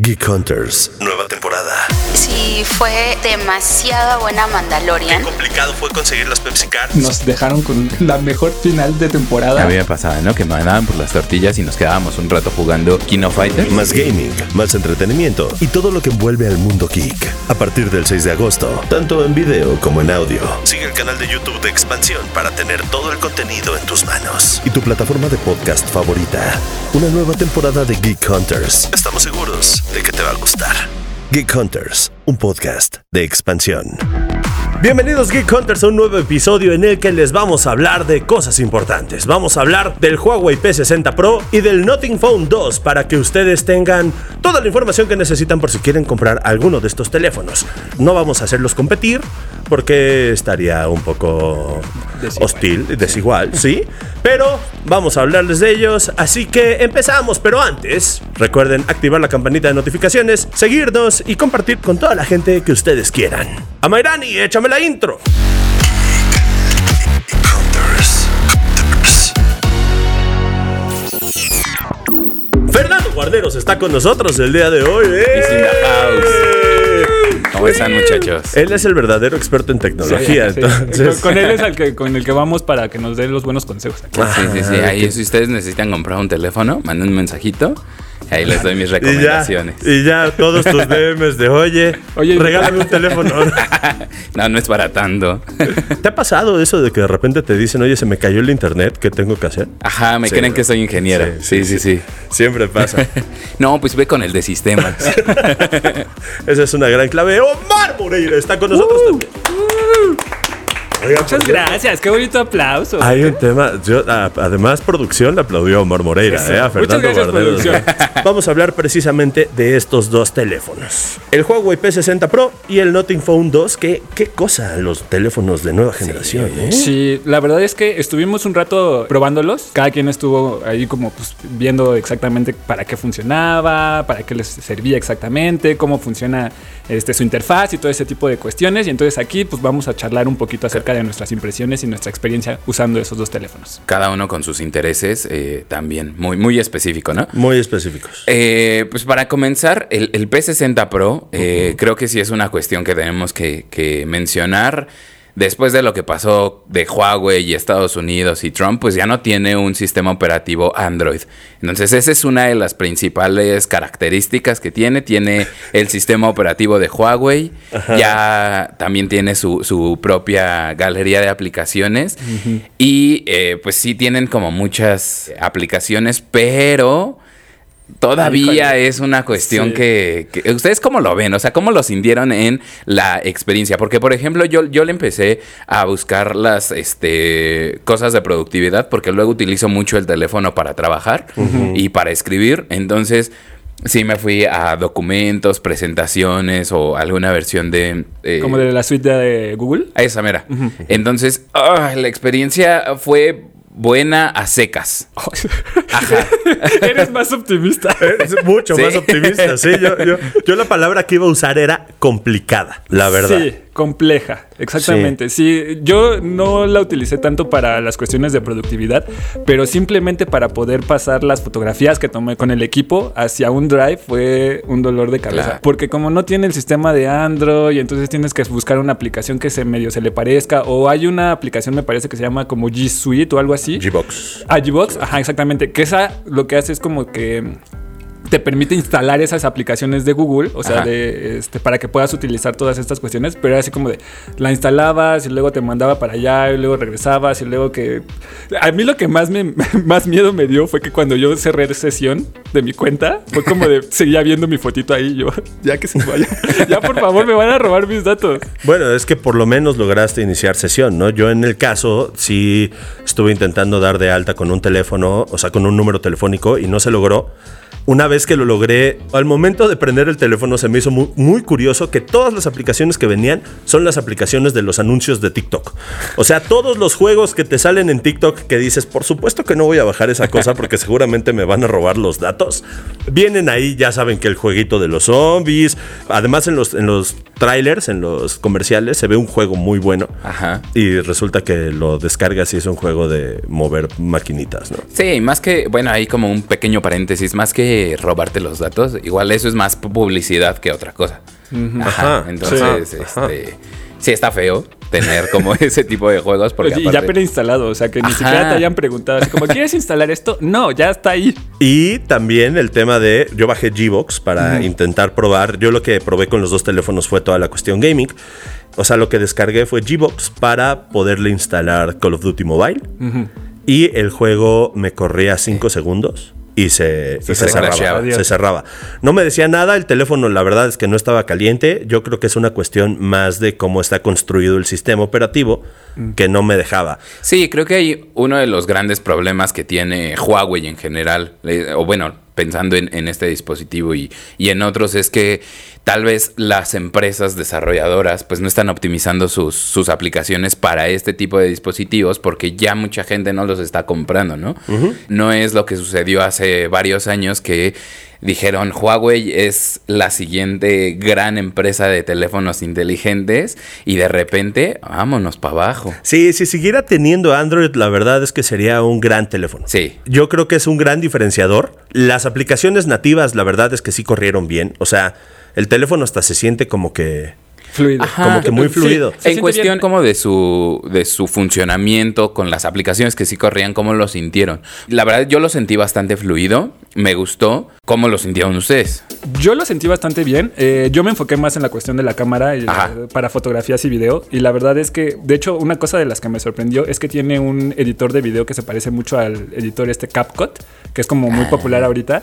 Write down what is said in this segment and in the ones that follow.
Geek Hunters, nueva temporada. Sí, fue demasiada buena Mandalorian. Qué complicado fue conseguir las Pepsi Cards. Nos dejaron con la mejor final de temporada. A mí me pasaba, ¿no? Que me mandaban por las tortillas y nos quedábamos un rato jugando Kino Fighters. Más gaming, más entretenimiento y todo lo que envuelve al mundo geek. A partir del 6 de agosto, tanto en video como en audio. Sigue el canal de YouTube de Expansión para tener todo el contenido en tus manos. Y tu plataforma de podcast favorita. Una nueva temporada de Geek Hunters. Estamos seguros de que te va a gustar. Geek Hunters, un podcast de expansión. Bienvenidos Geek Hunters a un nuevo episodio en el que les vamos a hablar de cosas importantes. Vamos a hablar del Huawei P60 Pro y del Nothing Phone 2 para que ustedes tengan toda la información que necesitan por si quieren comprar alguno de estos teléfonos. No vamos a hacerlos competir porque estaría un poco Desigual. hostil, desigual, sí. Pero vamos a hablarles de ellos, así que empezamos. Pero antes, recuerden activar la campanita de notificaciones, seguirnos y compartir con toda la gente que ustedes quieran. Amairani, échame la intro. Fernando Guarderos está con nosotros el día de hoy. ¡Eh! ¿Cómo están, muchachos? Él es el verdadero experto en tecnología. Sí, entonces, con, con él es el que, con el que vamos para que nos dé los buenos consejos. aquí. Sí, sí, sí. Ah, Ahí, si ustedes necesitan comprar un teléfono, manden un mensajito. Ahí les doy mis Y ya, recomendaciones. y ya todos tus DMs de oye, Oye, regálame un teléfono. No, no es para tanto. ¿Te ha pasado eso de que de repente te dicen, oye, se me cayó el internet, ¿qué tengo que hacer? Ajá, me Sí, creen que soy ingeniero. Sí, sí, sí. Siempre pasa. No, pues ve con el de sistemas. Esa es una gran clave. Omar Moreira está con nosotros también. Oiga, Muchas gracias, qué bonito aplauso. Hay un tema, yo, además producción le aplaudió a Omar Moreira, eh, a Fernando gracias. Vamos a hablar precisamente de estos dos teléfonos. El Huawei P60 Pro y el Nothing Phone 2, que qué cosa los teléfonos de nueva generación, ¿eh? Sí, la verdad es que estuvimos un rato probándolos. Cada quien estuvo ahí como pues viendo exactamente para qué funcionaba, para qué les servía exactamente, cómo funciona este, su interfaz y todo ese tipo de cuestiones. Y entonces aquí pues vamos a charlar un poquito acerca de nuestras impresiones y nuestra experiencia usando esos dos teléfonos. Cada uno con sus intereses eh, también. Muy, muy específico, ¿no? Muy específicos. Eh, pues para comenzar, el, el P60 Pro, eh, creo que sí es una cuestión que tenemos que, que mencionar. Después de lo que pasó de Huawei y Estados Unidos y Trump, pues ya no tiene un sistema operativo Android. Entonces esa es una de las principales características que tiene. Tiene el sistema operativo de Huawei, ya también tiene su, su propia galería de aplicaciones y eh, pues sí tienen como muchas aplicaciones, pero... Todavía Híjole. es una cuestión Sí. que, que- ¿Ustedes cómo lo ven? O sea, ¿cómo lo sintieron en la experiencia? Porque, por ejemplo, yo, yo le empecé a buscar las este, cosas de productividad porque luego utilizo mucho el teléfono para trabajar y para escribir. Entonces, sí me fui a documentos, presentaciones o alguna versión de... eh, Como de la suite de Google. esa mera. Entonces, ah, la experiencia fue buena a secas. Ajá. Eres más optimista. Es mucho Sí. más optimista, sí. Yo, yo- yo la palabra que iba a usar era complicada, la verdad. Sí, compleja, exactamente. Sí. yo no la utilicé tanto para las cuestiones de productividad, pero simplemente para poder pasar las fotografías que tomé con el equipo hacia un drive fue un dolor de cabeza. Claro. Porque como no tiene el sistema de Android, entonces tienes que buscar una aplicación que se medio se le parezca, o hay una aplicación me parece que se llama como G Suite o algo así. G-Box. Ah, Gbox, ajá, exactamente. Que esa lo que hace es como que te permite instalar esas aplicaciones de Google, o sea, Ajá. de este, para que puedas utilizar todas estas cuestiones, pero era así como de la instalabas y luego te mandaba para allá y luego regresabas y luego que a mí lo que más me más miedo me dio fue que cuando yo cerré sesión de mi cuenta, fue como de seguía viendo mi fotito ahí yo, ya que se vaya. ya por favor me van a robar mis datos. Bueno, es que por lo menos lograste iniciar sesión, ¿no? Yo en el caso sí estuve intentando dar de alta con un teléfono, o sea, con un número telefónico y no se logró. Una vez que lo logré, al momento de prender el teléfono se me hizo muy, muy curioso que todas las aplicaciones que venían son las aplicaciones de los anuncios de TikTok. O sea, todos los juegos que te salen en TikTok que dices, por supuesto que no voy a bajar esa cosa porque seguramente me van a robar los datos, vienen ahí, ya saben que el jueguito de los zombies, además en los, en los trailers, en los comerciales, se ve un juego muy bueno. Ajá. Y resulta que lo descargas y es un juego de mover maquinitas, ¿no? Sí, más que, bueno, ahí como un pequeño paréntesis, más que robarte los datos. Igual eso es más publicidad que otra cosa. Ajá. Ajá, Entonces, sí. este, sí está feo tener como ese tipo de juegos porque y ya aparte- preinstalado, o sea, que ni Ajá. siquiera te hayan preguntado, así como, ¿quieres instalar esto? No, ya está ahí. Y también el tema de, yo bajé Gbox para intentar probar, yo lo que probé con los dos teléfonos fue toda la cuestión gaming. O sea, lo que descargué fue Gbox para poderle instalar Call of Duty Mobile. Y el juego me corría 5 segundos y se, Se y se crasheaba. cerraba. Se cerraba. No me decía nada, el teléfono la verdad es que no estaba caliente. Yo creo que es una cuestión más de cómo está construido el sistema operativo que no me dejaba. Sí, creo que hay uno de los grandes problemas que tiene Huawei en general, eh, o bueno, pensando en, en este dispositivo y, y en otros, es que tal vez las empresas desarrolladoras pues no están optimizando sus, sus aplicaciones para este tipo de dispositivos porque ya mucha gente no los está comprando, ¿no? No es lo que sucedió hace varios años que dijeron Huawei es la siguiente gran empresa de teléfonos inteligentes y de repente vámonos para abajo. Sí, si siguiera teniendo Android, la verdad es que sería un gran teléfono. Sí. Yo creo que es un gran diferenciador. Las aplicaciones nativas, la verdad es que sí corrieron bien. O sea, el teléfono hasta se siente como que... Fluido. Ajá. Como que muy fluido. En cuestión bien. como de su, de su funcionamiento con las aplicaciones que sí corrían, ¿cómo lo sintieron? La verdad yo lo sentí bastante fluido, me gustó. ¿Cómo lo sintieron ustedes? Yo lo sentí bastante bien. Eh, yo me enfoqué más en la cuestión de la cámara y Ajá. la- para fotografías y video. Y la verdad es que, de hecho, una cosa de las que me sorprendió es que tiene un editor de video que se parece mucho al editor este CapCut, que es como muy popular ahorita.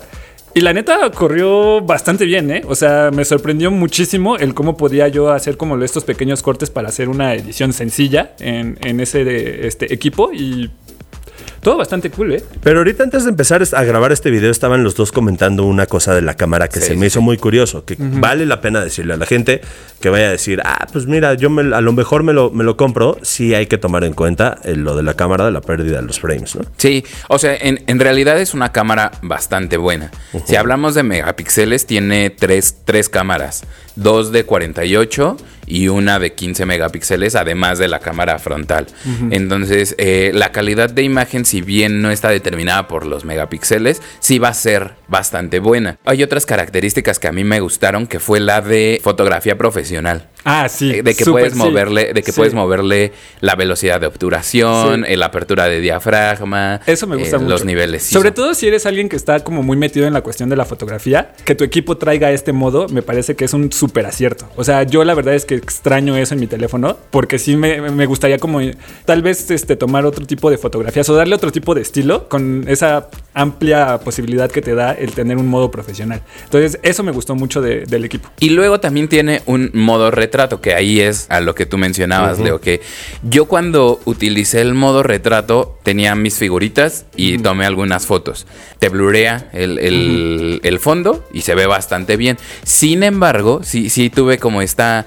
Y la neta corrió bastante bien, ¿eh? O sea, me sorprendió muchísimo el cómo podía yo hacer como estos pequeños cortes para hacer una edición sencilla en, en ese de, este equipo. Y todo bastante cool, ¿eh? Pero ahorita antes de empezar a grabar este video estaban los dos comentando una cosa de la cámara que Sí, se me hizo muy curioso, que vale la pena decirle a la gente que vaya a decir, ah, pues mira, yo me- a lo mejor me lo, me lo compro, sí hay que tomar en cuenta eh, lo de la cámara, de la pérdida de los frames, ¿no? Sí, o sea, en, en realidad es una cámara bastante buena. Si hablamos de megapíxeles, tiene tres, tres cámaras. Dos de 48 y una de 15 megapíxeles, además de la cámara frontal. Entonces, eh, la calidad de imagen, si bien no está determinada por los megapíxeles, sí va a ser bastante buena. Hay otras características que a mí me gustaron, que fue la de fotografía profesional. Ah, sí. Eh, de que puedes sí. moverle, de que Sí. puedes moverle la velocidad de obturación, Sí. eh, la apertura de diafragma, Eso me gusta eh, mucho. los niveles. Sobre todo si eres alguien que está como muy metido en la cuestión de la fotografía, que tu equipo traiga este modo, me parece que es un súper acierto. O sea, yo la verdad es que extraño eso en mi teléfono, porque sí me, me gustaría como tal vez este, tomar otro tipo de fotografías o darle otro tipo de estilo con esa amplia posibilidad que te da el tener un modo profesional. Entonces, eso me gustó mucho de- del equipo. Y luego también tiene un modo retrato, que ahí es a lo que tú mencionabas, Leo, que yo cuando utilicé el modo retrato tenía mis figuritas y tomé algunas fotos. Te blurea el, el- el fondo y se ve bastante bien. Sin embargo, sí, sí tuve como esta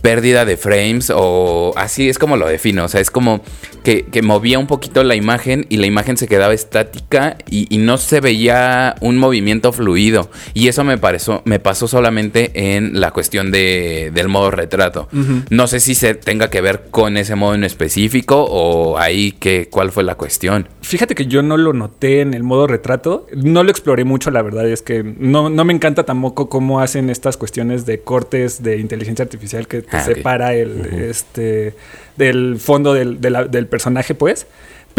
pérdida de frames o así es como lo defino. O sea, es como que, que movía un poquito la imagen y la imagen se quedaba estática y, y no se veía un movimiento fluido. Y eso me, pareció, me pasó solamente en la cuestión de, del modo retrato. No sé si se tenga que ver con ese modo en específico o ahí que, cuál fue la cuestión. Fíjate que yo no lo noté en el modo retrato, no lo exploré mucho, la verdad es que no, no me encanta tampoco cómo hacen estas cuestiones de cortes de inteligencia artificial que te Ah, separa el, este, del fondo del, de la- del personaje, pues.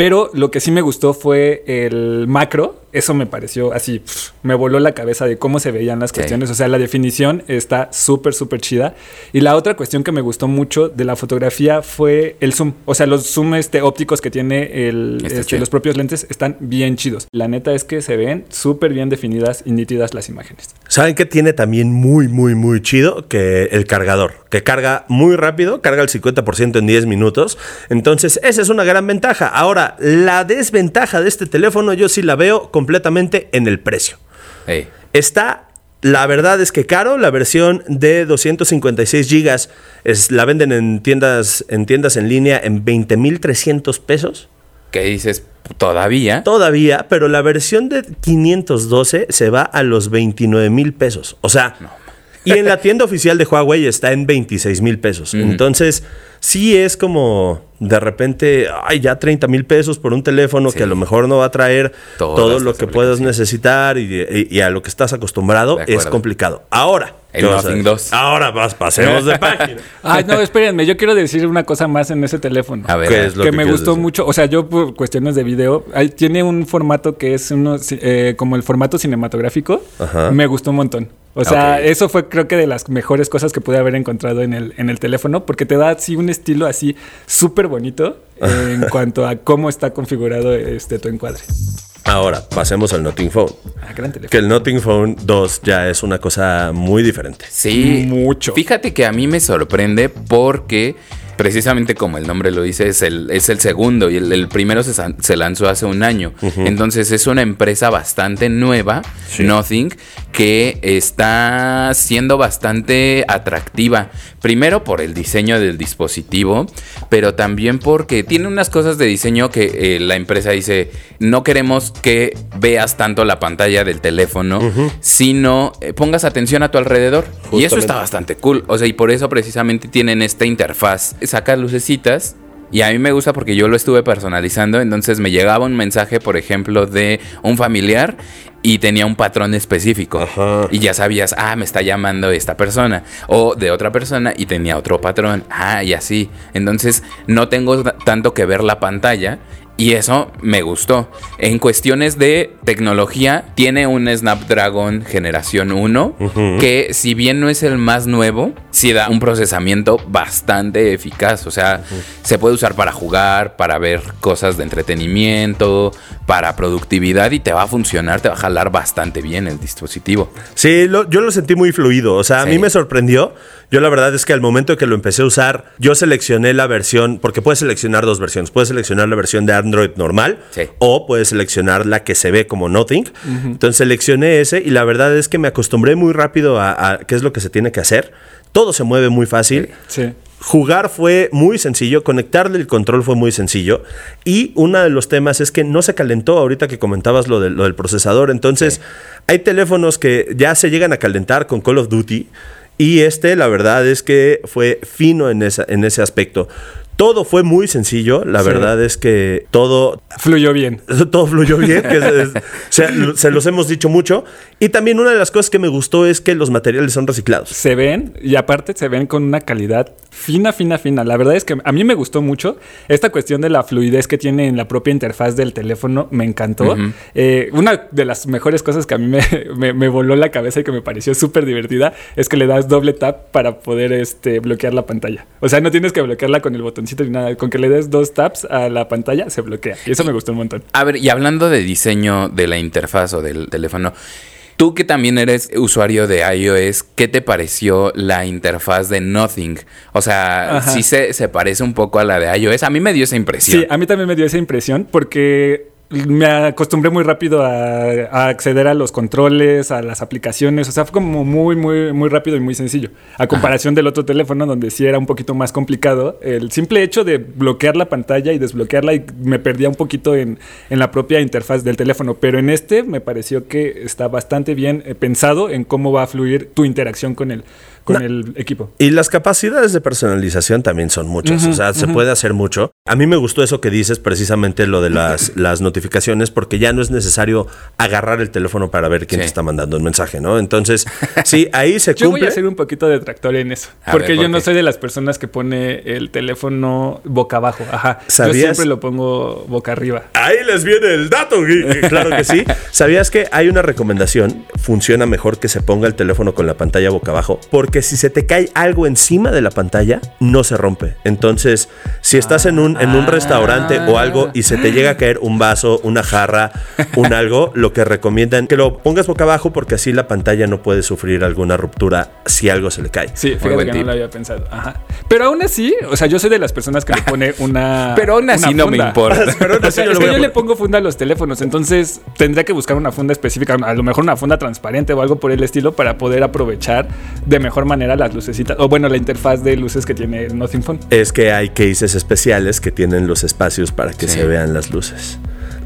Pero lo que sí me gustó fue el macro. Eso me pareció así, me voló la cabeza de cómo se veían las Sí. cuestiones. O sea, la definición está súper, súper chida. Y la otra cuestión que me gustó mucho de la fotografía fue el zoom. O sea, los zoom este, ópticos que tiene el, este, chido. los propios lentes están bien chidos. La neta es que se ven súper bien definidas y nítidas las imágenes. ¿Saben qué tiene también muy, muy, muy chido? Que el cargador, que carga muy rápido, carga el 50% en 10 minutos. Entonces, esa es una gran ventaja. Ahora, la desventaja de este teléfono yo sí la veo completamente en el precio. Está, la verdad es que caro, la versión de 256 gigas es, la venden en tiendas, en tiendas en línea en 20,300 pesos. ¿Qué dices? Todavía. Todavía, pero la versión de 512 se va a los 29 mil pesos. O sea, Y en la tienda oficial de Huawei está en 26 mil pesos. Entonces, sí es como de repente, ay, ya 30 mil pesos por un teléfono Sí. que a lo mejor no va a traer Todas todo lo que puedas necesitar y, y- y a lo que estás acostumbrado, es complicado. Ahora, El ¿qué vas a Nothing decir? 2. Ahora vas, pasemos de página. Ay, no, espérenme, yo quiero decir una cosa más en ese teléfono. A ver, ¿Qué es lo que, que me gustó decir? mucho, o sea, yo por cuestiones de video, ahí tiene un formato que es uno, eh, como el formato cinematográfico, Ajá. me gustó un montón. O sea, eso fue creo que de las mejores cosas que pude haber encontrado en el, en el teléfono, porque te da así un estilo así súper bonito en cuanto a cómo está configurado este tu encuadre. Ahora, pasemos al Notting Phone. Ah, gran teléfono. Que el Notting Phone 2 ya es una cosa muy diferente. Sí, Mucho. Fíjate que a mí me sorprende porque precisamente como el nombre lo dice, es el, es el segundo y el, el primero se, lanzó hace un año. Entonces es una empresa bastante nueva, Nothing, que está siendo bastante atractiva. Primero por el diseño del dispositivo, pero también porque tiene unas cosas de diseño que eh, la empresa dice, no queremos que veas tanto la pantalla del teléfono, sino eh, pongas atención a tu alrededor. Y eso está bastante cool. O sea, y por eso precisamente tienen esta interfaz. Saca lucecitas. Y a mí me gusta porque yo lo estuve personalizando. Entonces me llegaba un mensaje, por ejemplo, de un familiar y tenía un patrón específico. Ajá. Y ya sabías, ah, me está llamando esta persona. O de otra persona y tenía otro patrón. Ah, y así. Entonces no tengo tanto que ver la pantalla. Y eso me gustó. En cuestiones de tecnología, tiene un Snapdragon generación 1, que si bien no es el más nuevo, sí da un procesamiento bastante eficaz. O sea, se puede usar para jugar, para ver cosas de entretenimiento, para productividad y te va a funcionar, te va a jalar bastante bien el dispositivo. Sí, lo- yo lo sentí muy fluido. O sea, a mí me sorprendió. Yo la verdad es que al momento que lo empecé a usar, yo seleccioné la versión, porque puedes seleccionar dos versiones. Puedes seleccionar la versión de Android normal Sí. o puedes seleccionar la que se ve como Nothing. Entonces seleccioné ese y la verdad es que me acostumbré muy rápido a, a qué es lo que se tiene que hacer. Todo se mueve muy fácil. Sí. Jugar fue muy sencillo, conectarle el control fue muy sencillo y uno de los temas es que no se calentó ahorita que comentabas lo, de- lo del procesador, entonces hay teléfonos que ya se llegan a calentar con Call of Duty y este la verdad es que fue fino en, en ese aspecto. Todo fue muy sencillo, la Sí. verdad es que todo Fluyó bien. todo fluyó bien, que es- es- se, se los hemos dicho mucho. Y también una de las cosas que me gustó es que los materiales son reciclados. Se ven y aparte se ven con una calidad fina, fina, fina. La verdad es que a mí me gustó mucho esta cuestión de la fluidez que tiene en la propia interfaz del teléfono. Me encantó. Eh, una de las mejores cosas que a mí me, me- me voló la cabeza y que me pareció súper divertida es que le das doble tap para poder este, bloquear la pantalla. O sea, no tienes que bloquearla con el botoncito ni nada. Con que le des dos taps a la pantalla se bloquea. Y eso me gustó un montón. A ver, y hablando de diseño de la interfaz o del teléfono, tú que también eres usuario de iOS, ¿qué te pareció la interfaz de Nothing? O sea, Ajá. sí se, se parece un poco a la de iOS. A mí me dio esa impresión. Sí, a mí también me dio esa impresión porque me acostumbré muy rápido a, a acceder a los controles, a las aplicaciones. O sea, fue como muy, muy, muy rápido y muy sencillo. A comparación del otro teléfono, donde sí era un poquito más complicado. El simple hecho de bloquear la pantalla y desbloquearla y me perdía un poquito en, en la propia interfaz del teléfono. Pero en este me pareció que está bastante bien eh, pensado en cómo va a fluir tu interacción con el, con No. el equipo. Y las capacidades de personalización también son muchas, o sea, se puede hacer mucho. A mí me gustó eso que dices, precisamente lo de las, las notificaciones, porque ya no es necesario agarrar el teléfono para ver quién Sí. te está mandando un mensaje, ¿no? Entonces, sí, ahí se Yo voy cumple. a hacer un poquito de tractor en eso. A porque ver, ¿por yo no soy de las personas que pone el teléfono boca abajo. Ajá. Yo siempre lo pongo boca arriba. Ahí les viene el dato, claro que sí. ¿Sabías que hay una recomendación? Funciona mejor que se ponga el teléfono con la pantalla boca abajo, porque si se te cae algo encima de la pantalla, no se rompe. Entonces, si estás en un, en un restaurante o algo y se te llega a caer un vaso, una jarra, un algo, lo que recomiendan que lo pongas boca abajo porque así la pantalla no puede sufrir alguna ruptura si algo se le cae. Sí, fíjate que tip. no lo había pensado. Ajá. Pero aún así, o sea, yo soy de las personas que le pone una. Pero aún así una no me importa. Pero no O sea, sé, yo es que yo le pongo funda a los teléfonos, entonces tendría que buscar una funda específica, a lo mejor una funda transparente o algo por el estilo para poder aprovechar de mejor manera las lucecitas, o bueno, la interfaz de luces que tiene Nothing Phone. Es que hay cases especiales que tienen los espacios para que Sí. se vean las luces.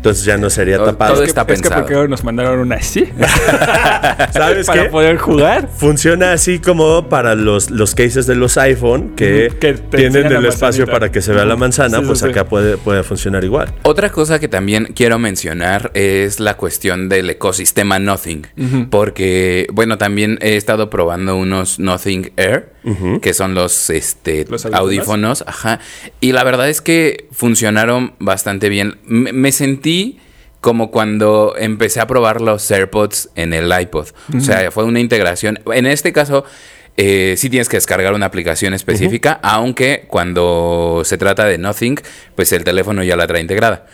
Entonces ya no sería Todo- tapado. todo Es que, está es que pensado. ¿por qué nos mandaron una así? ¿Sabes Para qué? poder jugar. Funciona así como para los, los cases de los iPhone que, que tienen el espacio para que se vea la manzana, Sí, pues sí. acá puede, puede funcionar igual. Otra cosa que también quiero mencionar es la cuestión del ecosistema Nothing. Porque, bueno, también he estado probando unos Nothing Air, que son los, este, Los audífonos. audífonos. Ajá. Y la verdad es que funcionaron bastante bien. Me, me sentí como cuando empecé a probar los AirPods en el iPod. O sea, fue una integración. En este caso, eh, sí tienes que descargar una aplicación específica, aunque cuando se trata de Nothing, pues el teléfono ya la trae integrada.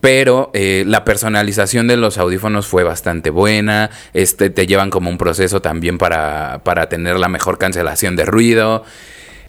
Pero eh, la personalización de los audífonos fue bastante buena. Este, te llevan como un proceso también para, para tener la mejor cancelación de ruido.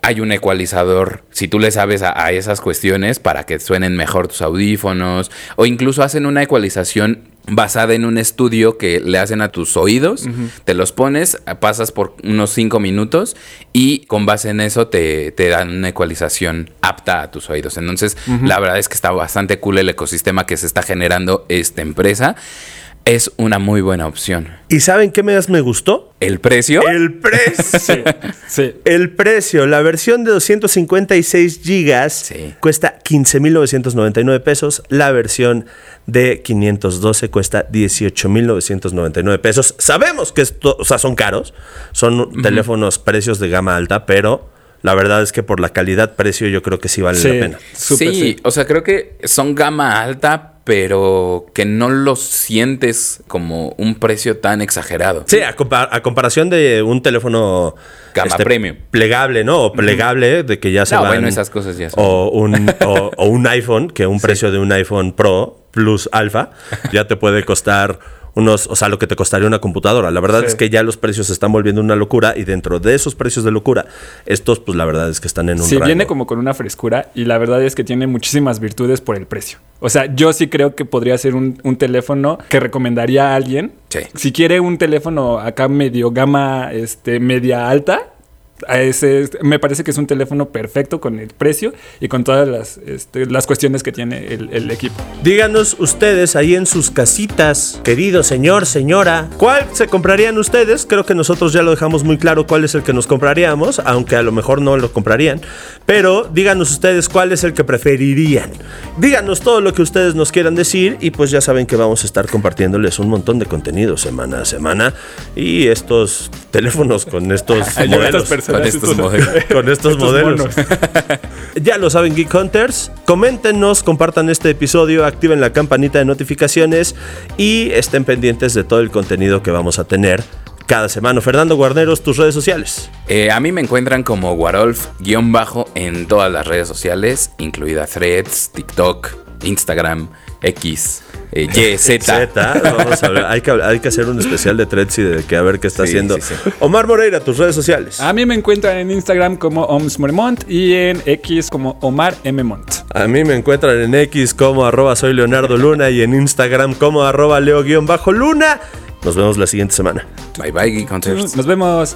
Hay un ecualizador, si tú le sabes a, a esas cuestiones, para que suenen mejor tus audífonos. O incluso hacen una ecualización basada en un estudio que le hacen a tus oídos. Te los pones, pasas por unos 5 minutos y con base en eso te, te dan una ecualización apta a tus oídos. Entonces, la verdad es que está bastante cool el ecosistema que se está generando esta empresa. Es una muy buena opción. ¿Y saben qué más me gustó? ¿El precio? El precio. Sí. El precio, la versión de 256 gigas Sí. cuesta 15.999 pesos, la versión de 512 cuesta 18.999 pesos. Sabemos que esto, o sea, son caros, son teléfonos precios de gama alta, pero la verdad es que por la calidad precio yo creo que sí vale Sí. la pena. Sí, sí. o sea, creo que son gama alta, pero que no lo sientes como un precio tan exagerado. Sí, a, compa- a comparación de un teléfono este, Gama premium. plegable, ¿no? O plegable, de que ya se No, van- bueno, esas cosas ya son. O un, o, o un iPhone, que un precio de un iPhone Pro Plus Alpha ya te puede costar unos, o sea, lo que te costaría una computadora. La verdad Sí. es que ya los precios se están volviendo una locura y dentro de esos precios de locura, estos, pues la verdad es que están en un Sí, rango. viene como con una frescura y la verdad es que tiene muchísimas virtudes por el precio. O sea, yo sí creo que podría ser un, un teléfono que recomendaría a alguien. Sí. Si quiere un teléfono acá medio gama, este, media alta, ese, me parece que es un teléfono perfecto con el precio y con todas las, este, las cuestiones que tiene el, el equipo. Díganos ustedes ahí en sus casitas, querido señor, señora, ¿cuál se comprarían ustedes? Creo que nosotros ya lo dejamos muy claro cuál es el que nos compraríamos, aunque a lo mejor no lo comprarían. Pero díganos ustedes cuál es el que preferirían. Díganos todo lo que ustedes nos quieran decir y pues ya saben que vamos a estar compartiéndoles un montón de contenido semana a semana. Y estos teléfonos con estos modelos. Con estos estos- modelos. Con estos, estos modelos. monos. Ya lo saben, Geek Hunters. Coméntenos, compartan este episodio, activen la campanita de notificaciones y estén pendientes de todo el contenido que vamos a tener cada semana. Fernando Guarneros, tus redes sociales. Eh, a mí me encuentran como Warolf-bajo en todas las redes sociales, incluida Threads, TikTok, Instagram, X, eh, Y, Z. Z, vamos a ver, hay que, hay que hacer un especial de Threads y de que a ver qué está Sí, haciendo. sí, sí. Omar Moreira, tus redes sociales. A mí me encuentran en Instagram como Oms Moremont y en X como Omar M. Mont. A mí me encuentran en X como arroba soy Leonardo Luna y en Instagram como arroba leo-luna. Nos vemos la siguiente semana. Bye bye, Geek Hunters. Nos vemos.